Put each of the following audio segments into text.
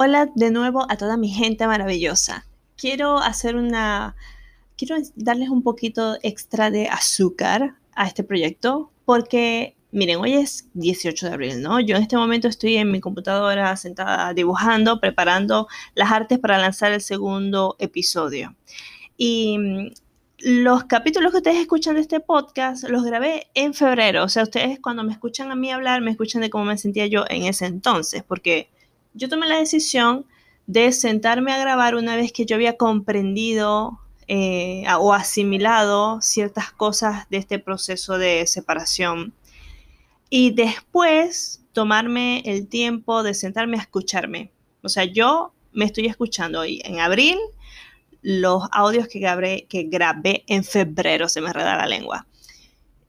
Hola de nuevo a toda mi gente maravillosa. Quiero hacer una... Quiero darles un poquito extra de azúcar a este proyecto porque, miren, hoy es 18 de abril, ¿no? Yo en este momento estoy en mi computadora sentada dibujando, preparando las artes para lanzar el segundo episodio. Y mm, los capítulos que ustedes escuchan de este podcast los grabé en febrero. O sea, ustedes cuando me escuchan a mí hablar, me escuchan de cómo me sentía yo en ese entonces, porque yo tomé la decisión de sentarme a grabar una vez que yo había comprendido eh, o asimilado ciertas cosas de este proceso de separación. Y después tomarme el tiempo de sentarme a escucharme. O sea, yo me estoy escuchando hoy en abril los audios que grabé, en febrero, se me reda la lengua.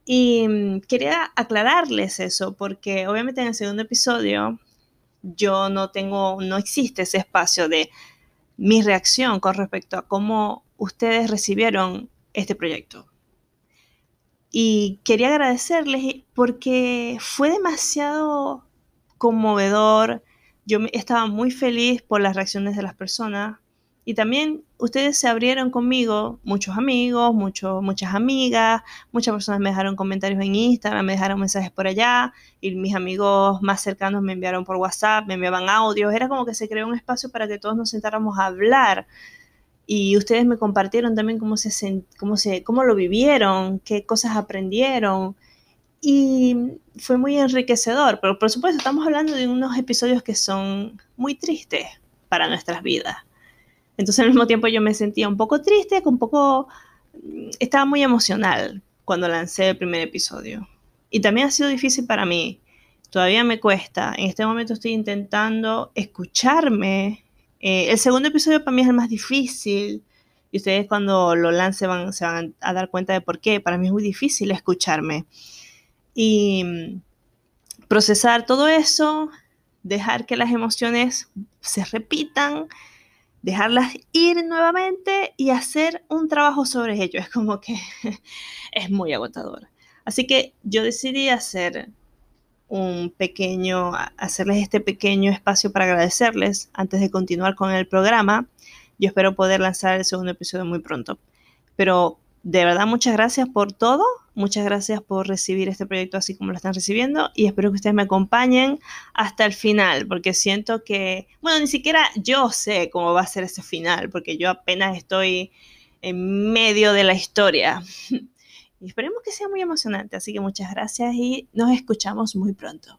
Y mm, quería aclararles eso, porque obviamente en el segundo episodio yo no tengo, no existe ese espacio de mi reacción con respecto a cómo ustedes recibieron este proyecto. Y quería agradecerles porque fue demasiado conmovedor. Yo estaba muy feliz por las reacciones de las personas. Y también ustedes se abrieron conmigo, muchos amigos, muchas amigas, muchas personas me dejaron comentarios en Instagram, me dejaron mensajes por allá, y mis amigos más cercanos me enviaron por WhatsApp, me enviaban audios, era como que se creó un espacio para que todos nos sentáramos a hablar. Y ustedes me compartieron también cómo, se, cómo, se, cómo lo vivieron, qué cosas aprendieron. Y fue muy enriquecedor, pero por supuesto estamos hablando de unos episodios que son muy tristes para nuestras vidas entonces al mismo tiempo yo me sentía un poco triste, un poco... Estaba muy emocional cuando lancé el primer episodio. Y también ha sido difícil para mí. Todavía me cuesta. En este momento estoy intentando escucharme. Eh, el segundo episodio para mí es el más difícil. Y ustedes cuando lo lance van, se van a dar cuenta de por qué. Para mí es muy difícil escucharme. Y mm, procesar todo eso, dejar que las emociones se repitan dejarlas ir nuevamente y hacer un trabajo sobre ello. Es como que es muy agotador. Así que yo decidí hacer un pequeño, hacerles este pequeño espacio para agradecerles antes de continuar con el programa. Yo espero poder lanzar el segundo episodio muy pronto. Pero de verdad, muchas gracias por todo. Muchas gracias por recibir este proyecto así como lo están recibiendo y espero que ustedes me acompañen hasta el final porque siento que, bueno, ni siquiera yo sé cómo va a ser ese final porque yo apenas estoy en medio de la historia. Y esperemos que sea muy emocionante. Así que muchas gracias y nos escuchamos muy pronto.